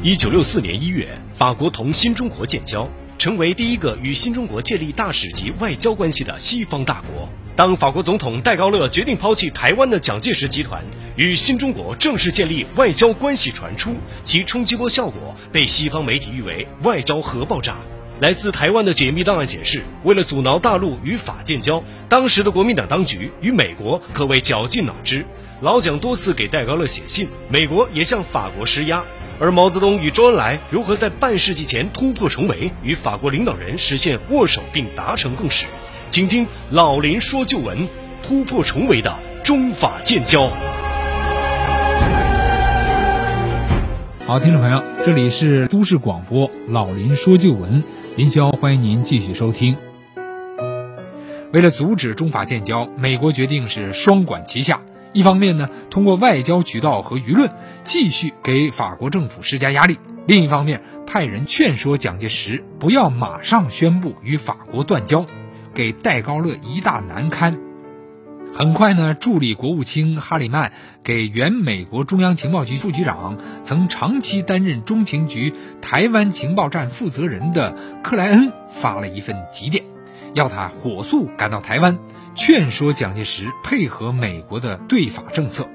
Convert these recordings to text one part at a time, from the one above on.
一九六四年一月，法国同新中国建交，成为第一个与新中国建立大使级外交关系的西方大国。当法国总统戴高乐决定抛弃台湾的蒋介石集团与新中国正式建立外交关系传出，其冲击波效果被西方媒体誉为“外交核爆炸”。来自台湾的解密档案显示，为了阻挠大陆与法建交，当时的国民党当局与美国可谓绞尽脑汁。老蒋多次给戴高乐写信，美国也向法国施压。而毛泽东与周恩来如何在半世纪前突破重围，与法国领导人实现握手并达成共识？请听老林说旧闻，突破重围的中法建交。好，听众朋友，这里是都市广播老林说旧闻，林霄欢迎您继续收听。为了阻止中法建交，美国决定是双管齐下。一方面呢，通过外交渠道和舆论继续给法国政府施加压力；另一方面，派人劝说蒋介石不要马上宣布与法国断交，给戴高乐一大难堪。很快呢，助理国务卿哈里曼给原美国中央情报局副局长、曾长期担任中情局台湾情报站负责人的克莱恩发了一份急电，要他火速赶到台湾。劝说蒋介石配合美国的对法政策。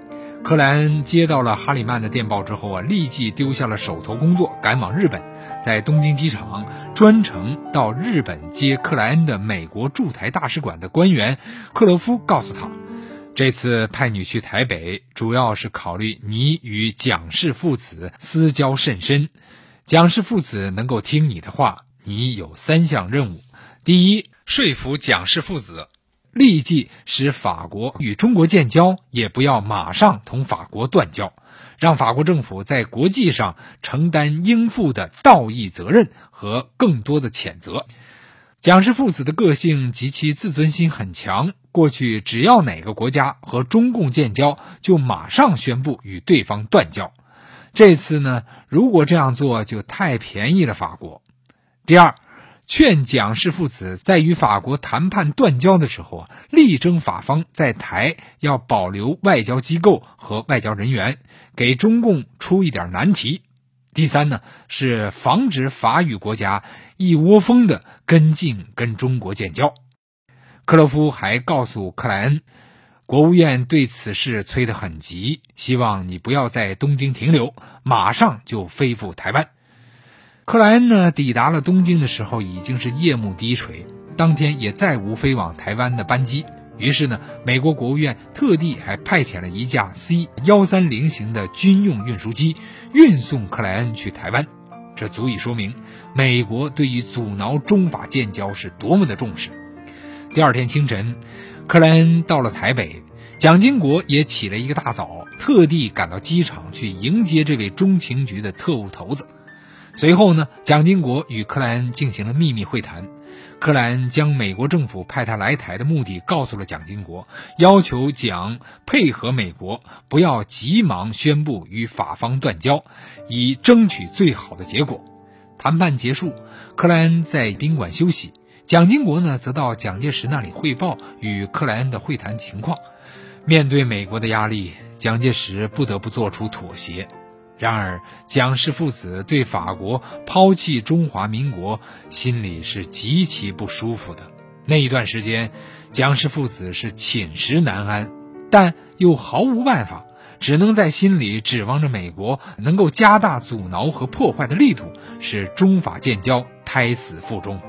克莱恩接到了哈里曼的电报之后啊，立即丢下了手头工作，赶往日本。在东京机场专程到日本接克莱恩的美国驻台大使馆的官员克洛夫告诉他，这次派你去台北，主要是考虑你与蒋氏父子私交甚深，蒋氏父子能够听你的话，你有三项任务：第一，说服蒋氏父子。立即使法国与中国建交，也不要马上同法国断交，让法国政府在国际上承担应负的道义责任和更多的谴责。蒋氏父子的个性及其自尊心很强，过去只要哪个国家和中共建交，就马上宣布与对方断交。这次呢，如果这样做，就太便宜了法国。第二。劝蒋氏父子在与法国谈判断交的时候啊，力争法方在台要保留外交机构和外交人员，给中共出一点难题。第三呢，是防止法语国家一窝蜂的跟进跟中国建交。克洛夫还告诉克莱恩，国务院对此事催得很急，希望你不要在东京停留，马上就飞赴台湾。克莱恩呢，抵达了东京的时候已经是夜幕低垂，当天也再无飞往台湾的班机。于是呢，美国国务院特地还派遣了一架 C 幺三零型的军用运输机运送克莱恩去台湾。这足以说明美国对于阻挠中法建交是多么的重视。第二天清晨，克莱恩到了台北，蒋经国也起了一个大早，特地赶到机场去迎接这位中情局的特务头子。随后呢，蒋经国与克莱恩进行了秘密会谈。克莱恩将美国政府派他来台的目的告诉了蒋经国，要求蒋配合美国，不要急忙宣布与法方断交，以争取最好的结果。谈判结束，克莱恩在宾馆休息，蒋经国呢则到蒋介石那里汇报与克莱恩的会谈情况。面对美国的压力，蒋介石不得不做出妥协。然而，蒋氏父子对法国抛弃中华民国心里是极其不舒服的。那一段时间，蒋氏父子是寝食难安，但又毫无办法，只能在心里指望着美国能够加大阻挠和破坏的力度，使中法建交胎死腹中。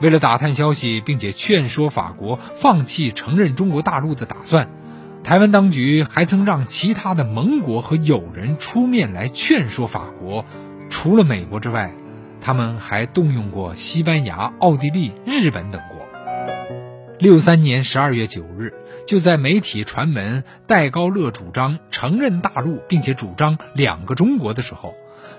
为了打探消息，并且劝说法国放弃承认中国大陆的打算。台湾当局还曾让其他的盟国和友人出面来劝说法国，除了美国之外，他们还动用过西班牙、奥地利、日本等国。六三年十二月九日，就在媒体传闻戴高乐主张承认大陆，并且主张两个中国的时候，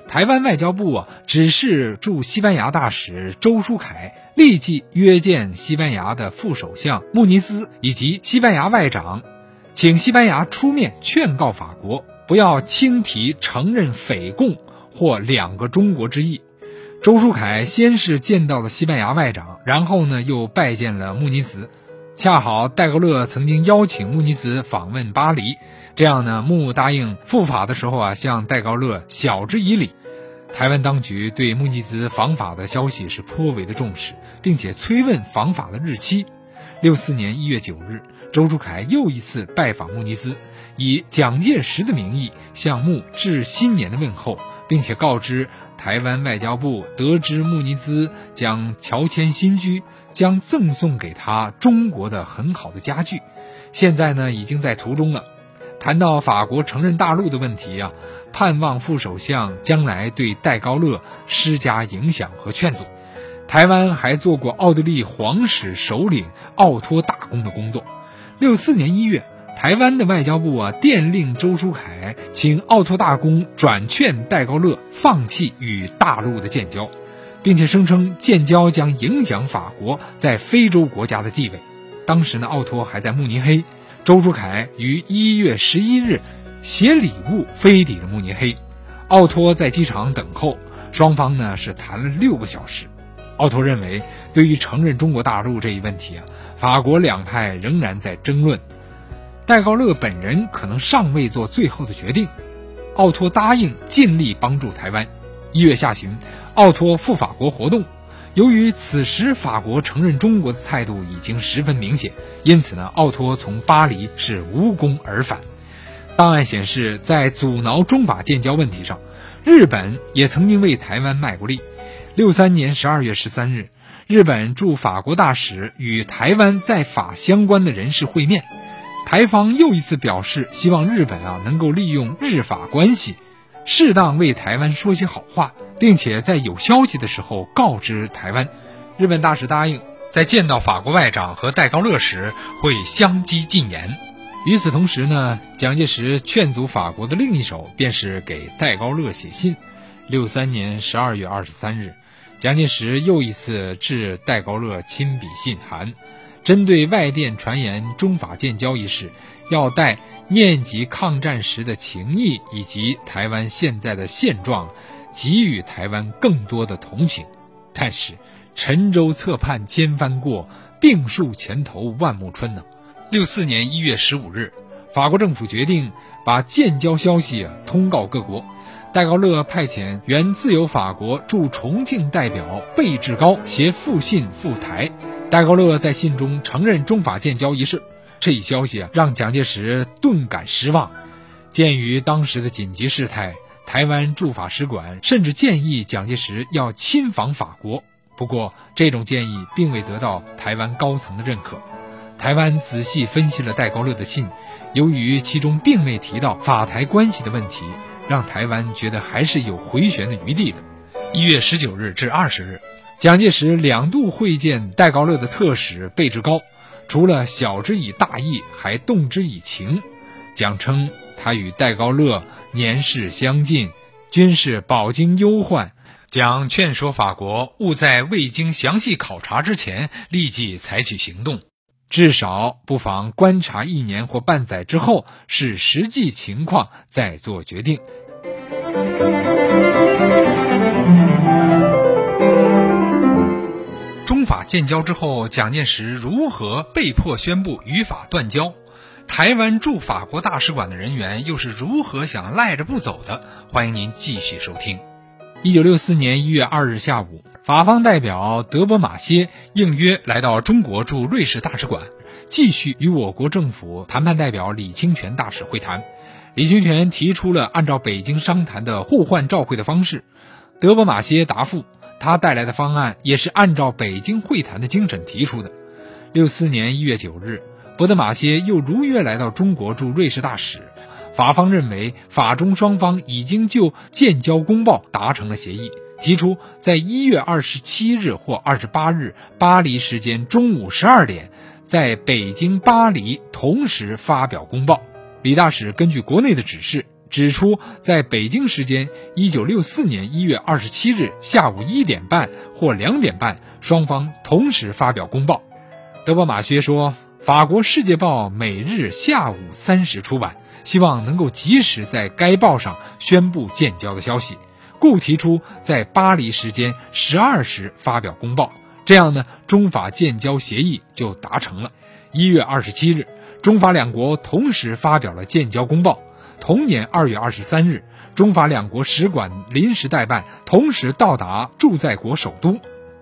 台湾外交部啊指示驻西班牙大使周书凯立即约见西班牙的副首相穆尼斯以及西班牙外长。请西班牙出面劝告法国，不要轻提承认匪共或两个中国之意。周书凯先是见到了西班牙外长，然后呢又拜见了穆尼茨。恰好戴高乐曾经邀请穆尼茨访问巴黎，这样呢穆答应赴法的时候啊向戴高乐晓之以理。台湾当局对穆尼兹访法的消息是颇为的重视，并且催问访法的日期。六四年一月九日，周楚凯又一次拜访穆尼兹，以蒋介石的名义向穆致新年的问候，并且告知台湾外交部得知穆尼兹将乔迁新居，将赠送给他中国的很好的家具，现在呢已经在途中了。谈到法国承认大陆的问题啊，盼望副首相将来对戴高乐施加影响和劝阻。台湾还做过奥地利皇室首领奥托大公的工作。六四年一月，台湾的外交部啊电令周书凯，请奥托大公转劝戴高乐放弃与大陆的建交，并且声称建交将影响法国在非洲国家的地位。当时呢，奥托还在慕尼黑。周书凯于一月十一日携礼物飞抵了慕尼黑，奥托在机场等候，双方呢是谈了六个小时。奥托认为，对于承认中国大陆这一问题啊，法国两派仍然在争论，戴高乐本人可能尚未做最后的决定。奥托答应尽力帮助台湾。一月下旬，奥托赴法国活动。由于此时法国承认中国的态度已经十分明显，因此呢，奥托从巴黎是无功而返。档案显示，在阻挠中法建交问题上，日本也曾经为台湾卖过力。六三年十二月十三日，日本驻法国大使与台湾在法相关的人士会面，台方又一次表示希望日本啊能够利用日法关系。适当为台湾说些好话，并且在有消息的时候告知台湾。日本大使答应在见到法国外长和戴高乐时会相机进言。与此同时呢，蒋介石劝阻法国的另一手便是给戴高乐写信。六三年十二月二十三日，蒋介石又一次致戴高乐亲笔信函，针对外电传言中法建交一事，要带。念及抗战时的情谊以及台湾现在的现状，给予台湾更多的同情。但是，沉舟侧畔千帆过，病树前头万木春呢？六四年一月十五日，法国政府决定把建交消息通告各国。戴高乐派遣原自由法国驻重庆代表贝志高携复信赴台。戴高乐在信中承认中法建交一事。这一消息啊，让蒋介石顿感失望。鉴于当时的紧急事态，台湾驻法使馆甚至建议蒋介石要亲访法国。不过，这种建议并未得到台湾高层的认可。台湾仔细分析了戴高乐的信，由于其中并未提到法台关系的问题，让台湾觉得还是有回旋的余地的。一月十九日至二十日，蒋介石两度会见戴高乐的特使贝志高。除了晓之以大义，还动之以情。蒋称他与戴高乐年事相近，均是饱经忧患。蒋劝说法国勿在未经详细考察之前立即采取行动，至少不妨观察一年或半载之后，视实际情况再做决定。中法建交之后，蒋介石如何被迫宣布与法断交？台湾驻法国大使馆的人员又是如何想赖着不走的？欢迎您继续收听。一九六四年一月二日下午，法方代表德伯马歇应约来到中国驻瑞士大使馆，继续与我国政府谈判代表李清泉大使会谈。李清泉提出了按照北京商谈的互换照会的方式，德伯马歇答复。他带来的方案也是按照北京会谈的精神提出的。六四年一月九日，博德马歇又如约来到中国驻瑞士大使。法方认为，法中双方已经就建交公报达成了协议，提出在一月二十七日或二十八日巴黎时间中午十二点，在北京、巴黎同时发表公报。李大使根据国内的指示。指出，在北京时间一九六四年一月二十七日下午一点半或两点半，双方同时发表公报。德波马歇说：“法国《世界报》每日下午三时出版，希望能够及时在该报上宣布建交的消息，故提出在巴黎时间十二时发表公报。这样呢，中法建交协议就达成了。一月二十七日，中法两国同时发表了建交公报。”同年二月二十三日，中法两国使馆临时代办同时到达驻在国首都，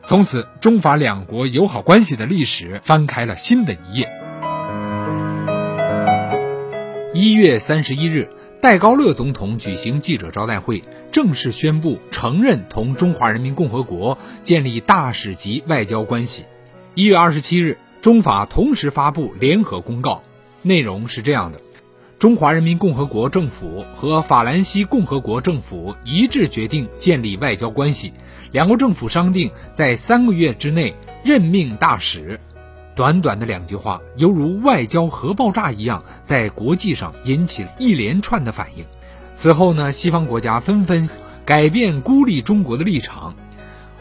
从此中法两国友好关系的历史翻开了新的一页。一月三十一日，戴高乐总统举行记者招待会，正式宣布承认同中华人民共和国建立大使级外交关系。一月二十七日，中法同时发布联合公告，内容是这样的。中华人民共和国政府和法兰西共和国政府一致决定建立外交关系，两国政府商定在三个月之内任命大使。短短的两句话，犹如外交核爆炸一样，在国际上引起了一连串的反应。此后呢，西方国家纷纷改变孤立中国的立场。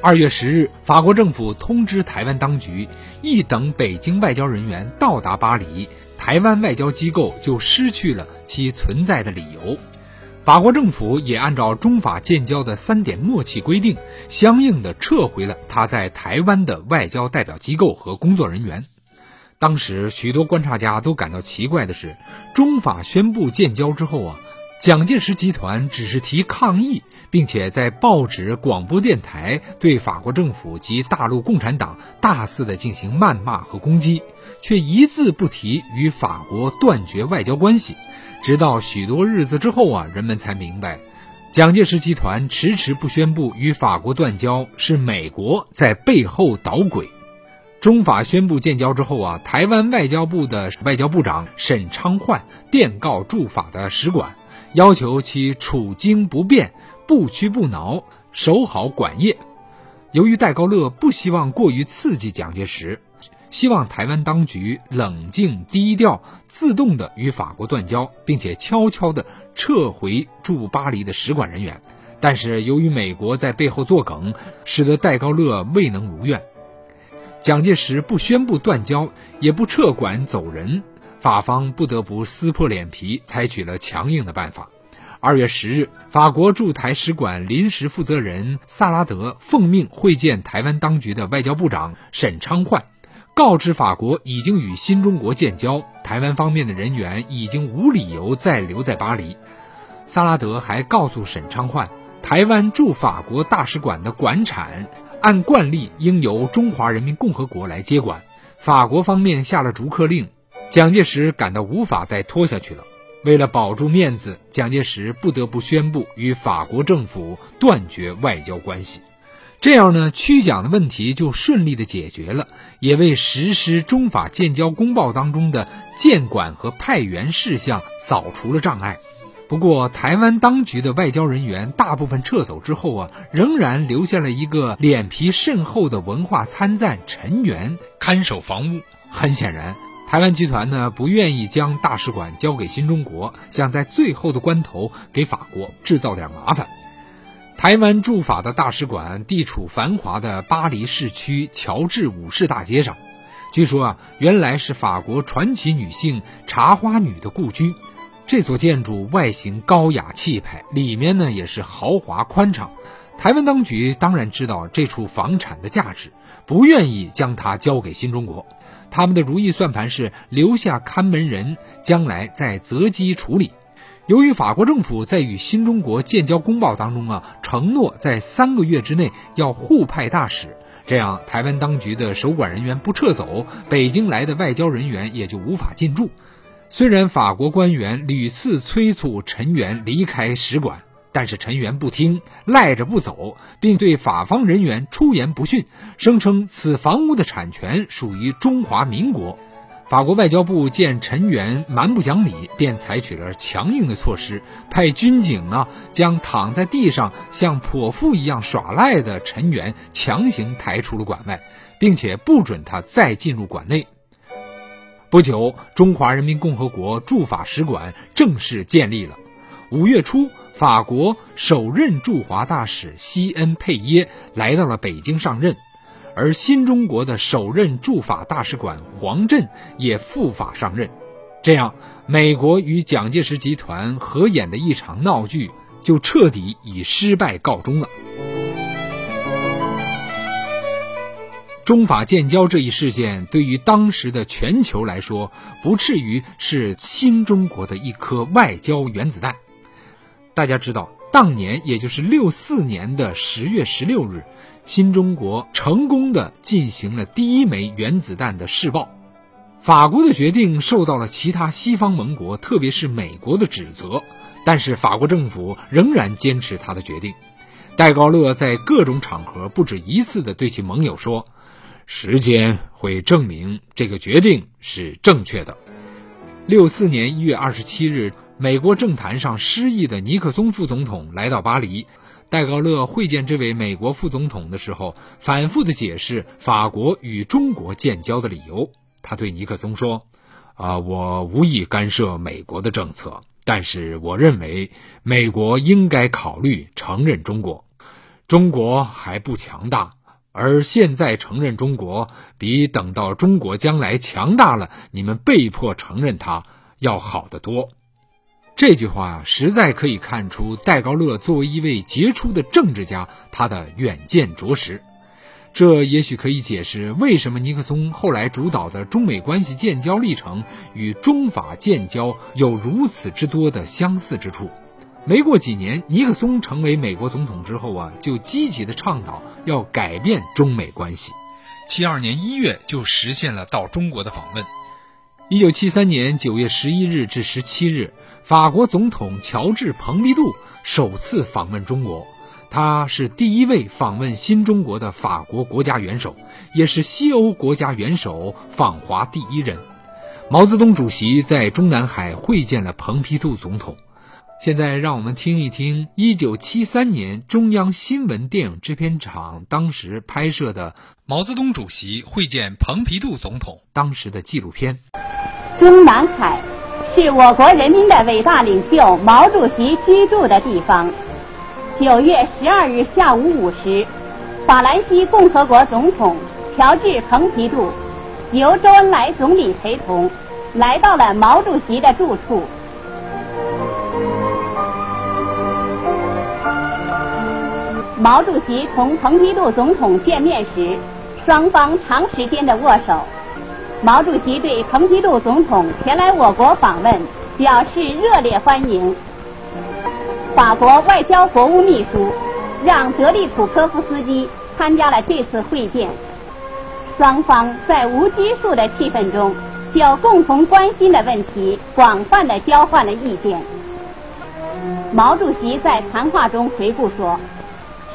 二月十日，法国政府通知台湾当局，一等北京外交人员到达巴黎。台湾外交机构就失去了其存在的理由，法国政府也按照中法建交的三点默契规定，相应的撤回了他在台湾的外交代表机构和工作人员。当时许多观察家都感到奇怪的是，中法宣布建交之后啊。蒋介石集团只是提抗议，并且在报纸、广播电台对法国政府及大陆共产党大肆的进行谩骂和攻击，却一字不提与法国断绝外交关系。直到许多日子之后啊，人们才明白，蒋介石集团迟迟不宣布与法国断交，是美国在背后捣鬼。中法宣布建交之后啊，台湾外交部的外交部长沈昌焕电告驻法的使馆。要求其处惊不变，不屈不挠，守好管业。由于戴高乐不希望过于刺激蒋介石，希望台湾当局冷静低调，自动的与法国断交，并且悄悄的撤回驻巴黎的使馆人员。但是由于美国在背后作梗，使得戴高乐未能如愿。蒋介石不宣布断交，也不撤馆走人。法方不得不撕破脸皮，采取了强硬的办法。二月十日，法国驻台使馆临时负责人萨拉德奉命会见台湾当局的外交部长沈昌焕，告知法国已经与新中国建交，台湾方面的人员已经无理由再留在巴黎。萨拉德还告诉沈昌焕，台湾驻法国大使馆的馆产按惯例应由中华人民共和国来接管。法国方面下了逐客令。蒋介石感到无法再拖下去了，为了保住面子，蒋介石不得不宣布与法国政府断绝外交关系。这样呢，驱蒋的问题就顺利的解决了，也为实施中法建交公报当中的建管和派员事项扫除了障碍。不过，台湾当局的外交人员大部分撤走之后啊，仍然留下了一个脸皮甚厚的文化参赞陈元看守房屋。很显然。台湾集团呢不愿意将大使馆交给新中国，想在最后的关头给法国制造点麻烦。台湾驻法的大使馆地处繁华的巴黎市区乔治五世大街上，据说啊原来是法国传奇女性茶花女的故居。这座建筑外形高雅气派，里面呢也是豪华宽敞。台湾当局当然知道这处房产的价值，不愿意将它交给新中国。他们的如意算盘是留下看门人，将来再择机处理。由于法国政府在与新中国建交公报当中啊，承诺在三个月之内要互派大使，这样台湾当局的守管人员不撤走，北京来的外交人员也就无法进驻。虽然法国官员屡次催促陈元离开使馆。但是陈元不听，赖着不走，并对法方人员出言不逊，声称此房屋的产权属于中华民国。法国外交部见陈元蛮不讲理，便采取了强硬的措施，派军警啊将躺在地上像泼妇一样耍赖的陈元强行抬出了馆外，并且不准他再进入馆内。不久，中华人民共和国驻法使馆正式建立了。五月初。法国首任驻华大使西恩佩耶来到了北京上任，而新中国的首任驻法大使馆黄振也赴法上任，这样，美国与蒋介石集团合演的一场闹剧就彻底以失败告终了。中法建交这一事件对于当时的全球来说，不至于是新中国的一颗外交原子弹。大家知道，当年也就是六四年的十月十六日，新中国成功的进行了第一枚原子弹的试爆。法国的决定受到了其他西方盟国，特别是美国的指责，但是法国政府仍然坚持他的决定。戴高乐在各种场合不止一次的对其盟友说。时间会证明这个决定是正确的。六四年一月二十七日，美国政坛上失意的尼克松副总统来到巴黎，戴高乐会见这位美国副总统的时候，反复的解释法国与中国建交的理由。他对尼克松说：“啊，我无意干涉美国的政策，但是我认为美国应该考虑承认中国。中国还不强大。”而现在承认中国，比等到中国将来强大了，你们被迫承认它要好得多。这句话实在可以看出戴高乐作为一位杰出的政治家，他的远见卓识。这也许可以解释为什么尼克松后来主导的中美关系建交历程与中法建交有如此之多的相似之处。没过几年，尼克松成为美国总统之后啊，就积极的倡导要改变中美关系。七二年一月就实现了到中国的访问。一九七三年九月十一日至十七日，法国总统乔治·蓬皮杜首次访问中国，他是第一位访问新中国的法国国家元首，也是西欧国家元首访华第一人。毛泽东主席在中南海会见了蓬皮杜总统。现在让我们听一听一九七三年中央新闻电影制片厂当时拍摄的毛泽东主席会见蓬皮杜总统当时的纪录片。中南海是我国人民的伟大领袖毛主席居住的地方。九月十二日下午五时，法兰西共和国总统乔治·蓬皮杜由周恩来总理陪同，来到了毛主席的住处。毛主席同蓬皮杜总统见面时，双方长时间的握手。毛主席对蓬皮杜总统前来我国访问表示热烈欢迎。法国外交国务秘书让德利普科夫斯基参加了这次会见。双方在无拘束的气氛中，就共同关心的问题广泛的交换了意见。毛主席在谈话中回顾说。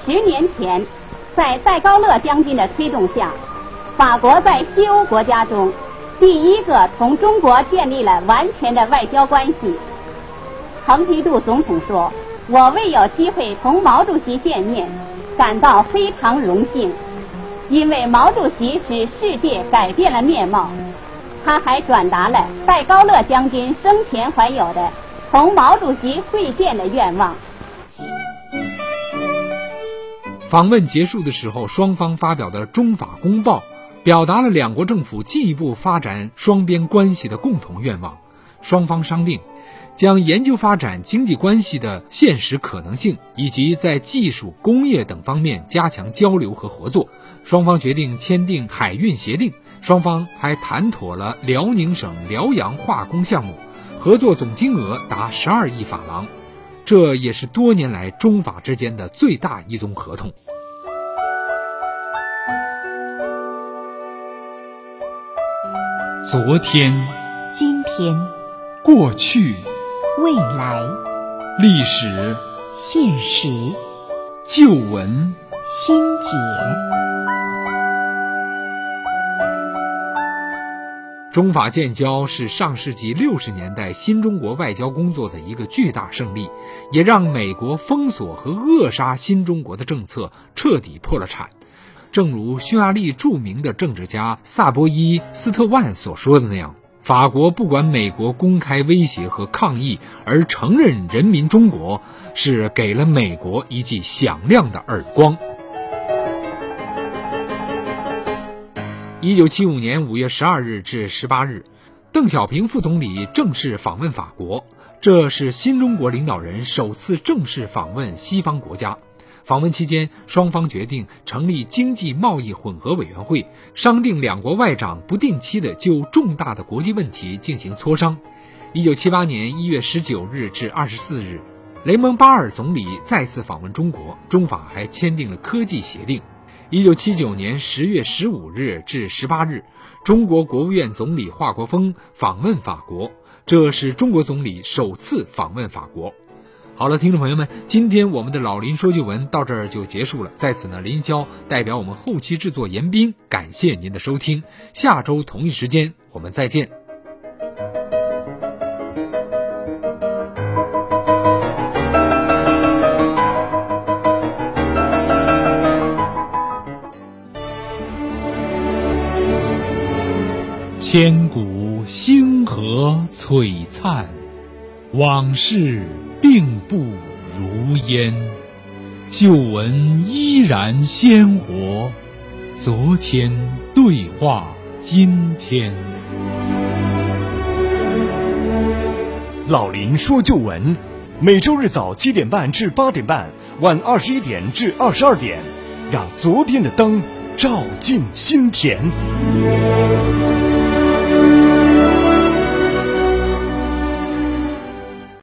十年前，在戴高乐将军的推动下，法国在西欧国家中第一个同中国建立了完全的外交关系。蓬皮杜总统说：“我未有机会同毛主席见面，感到非常荣幸，因为毛主席使世界改变了面貌。”他还转达了戴高乐将军生前怀有的同毛主席会见的愿望。访问结束的时候，双方发表的中法公报，表达了两国政府进一步发展双边关系的共同愿望。双方商定，将研究发展经济关系的现实可能性，以及在技术、工业等方面加强交流和合作。双方决定签订海运协定，双方还谈妥了辽宁省辽阳化工项目，合作总金额达十二亿法郎。这也是多年来中法之间的最大一宗合同。昨天、今天、过去、未来、历史、现实、旧闻、新解。中法建交是上世纪六十年代新中国外交工作的一个巨大胜利，也让美国封锁和扼杀新中国的政策彻底破了产。正如匈牙利著名的政治家萨波伊·斯特万所说的那样，法国不管美国公开威胁和抗议而承认人民中国，是给了美国一记响亮的耳光。一九七五年五月十二日至十八日，邓小平副总理正式访问法国，这是新中国领导人首次正式访问西方国家。访问期间，双方决定成立经济贸易混合委员会，商定两国外长不定期的就重大的国际问题进行磋商。一九七八年一月十九日至二十四日，雷蒙巴尔总理再次访问中国，中法还签订了科技协定。一九七九年十月十五日至十八日，中国国务院总理华国锋访问法国，这是中国总理首次访问法国。好了，听众朋友们，今天我们的老林说旧闻到这儿就结束了。在此呢，林霄代表我们后期制作严斌，感谢您的收听。下周同一时间我们再见。千古星河璀璨，往事并不如烟。旧闻依然鲜活，昨天对话今天。老林说旧闻，每周日早七点半至八点半，晚二十一点至二十二点，让昨天的灯照进心田。